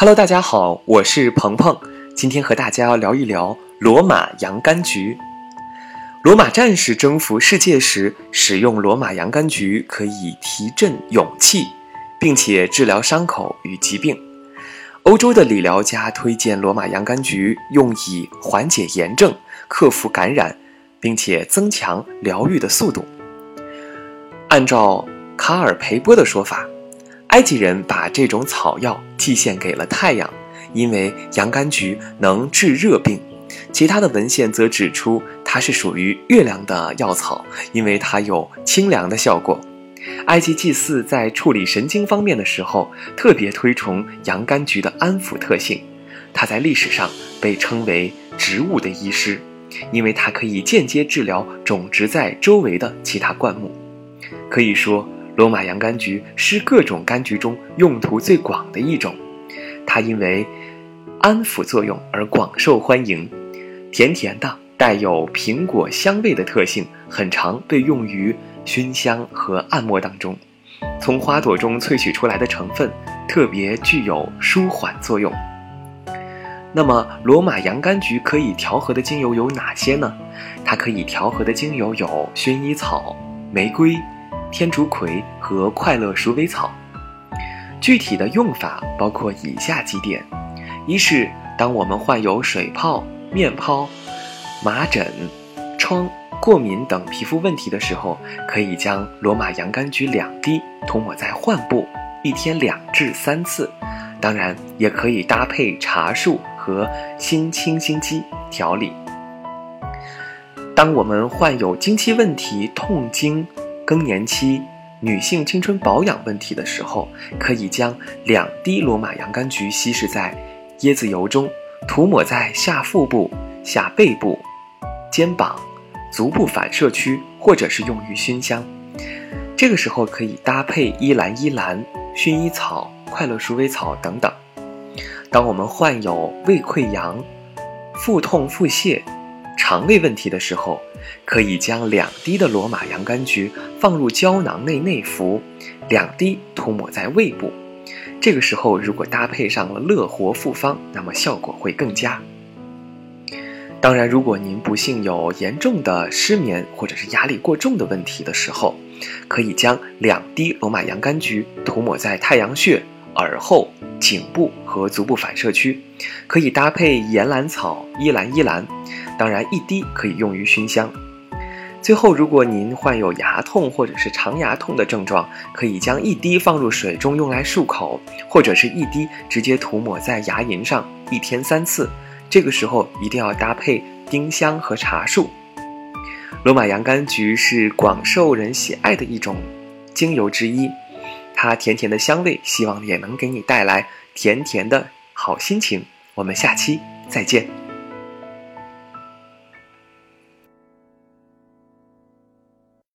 Hello，大家好，我是鹏鹏，今天和大家聊一聊罗马洋甘菊。罗马战士征服世界时，使用罗马洋甘菊可以提振勇气，并且治疗伤口与疾病。欧洲的理疗家推荐罗马洋甘菊，用以缓解炎症、克服感染，并且增强疗愈的速度。按照卡尔培波的说法，埃及人把这种草药祭献给了太阳，因为洋甘菊能治热病。其他的文献则指出，它是属于月亮的药草，因为它有清凉的效果。埃及祭祀在处理神经方面的时候，特别推崇洋甘菊的安抚特性。它在历史上被称为“植物的医师”，因为它可以间接治疗种植在周围的其他灌木。可以说，罗马洋甘菊是各种柑橘中用途最广的一种。它因为安抚作用而广受欢迎，甜甜的，带有苹果香味的特性，很常被用于熏香和按摩当中。从花朵中萃取出来的成分特别具有舒缓作用。那么，罗马洋甘菊可以调和的精油有哪些呢？它可以调和的精油有薰衣草、玫瑰。天竺葵和快乐鼠尾草，具体的用法包括以下几点：一是当我们患有水泡、面泡、麻疹、疮、过敏等皮肤问题的时候，可以将罗马洋甘菊两滴涂抹在患部，一天两至三次。当然，也可以搭配茶树和新清新肌调理。当我们患有经期问题、痛经。更年期女性青春保养问题的时候，可以将两滴罗马洋甘菊稀释在椰子油中，涂抹在下腹部、下背部、肩膀、足部反射区，或者是用于熏香。这个时候可以搭配依兰依兰、薰衣草、快乐鼠尾草等等。当我们患有胃溃疡、腹痛、腹泻。肠胃问题的时候，可以将两滴的罗马洋甘菊放入胶囊内内服，两滴涂抹在胃部。这个时候，如果搭配上了乐活复方，那么效果会更佳。当然，如果您不幸有严重的失眠或者是压力过重的问题的时候，可以将两滴罗马洋甘菊涂抹在太阳穴、耳后、颈部和足部反射区，可以搭配岩兰草、依兰依兰。当然，一滴可以用于熏香。最后，如果您患有牙痛或者是长牙痛的症状，可以将一滴放入水中用来漱口，或者是一滴直接涂抹在牙龈上，一天三次。这个时候一定要搭配丁香和茶树。罗马洋甘菊是广受人喜爱的一种精油之一，它甜甜的香味，希望也能给你带来甜甜的好心情。我们下期再见。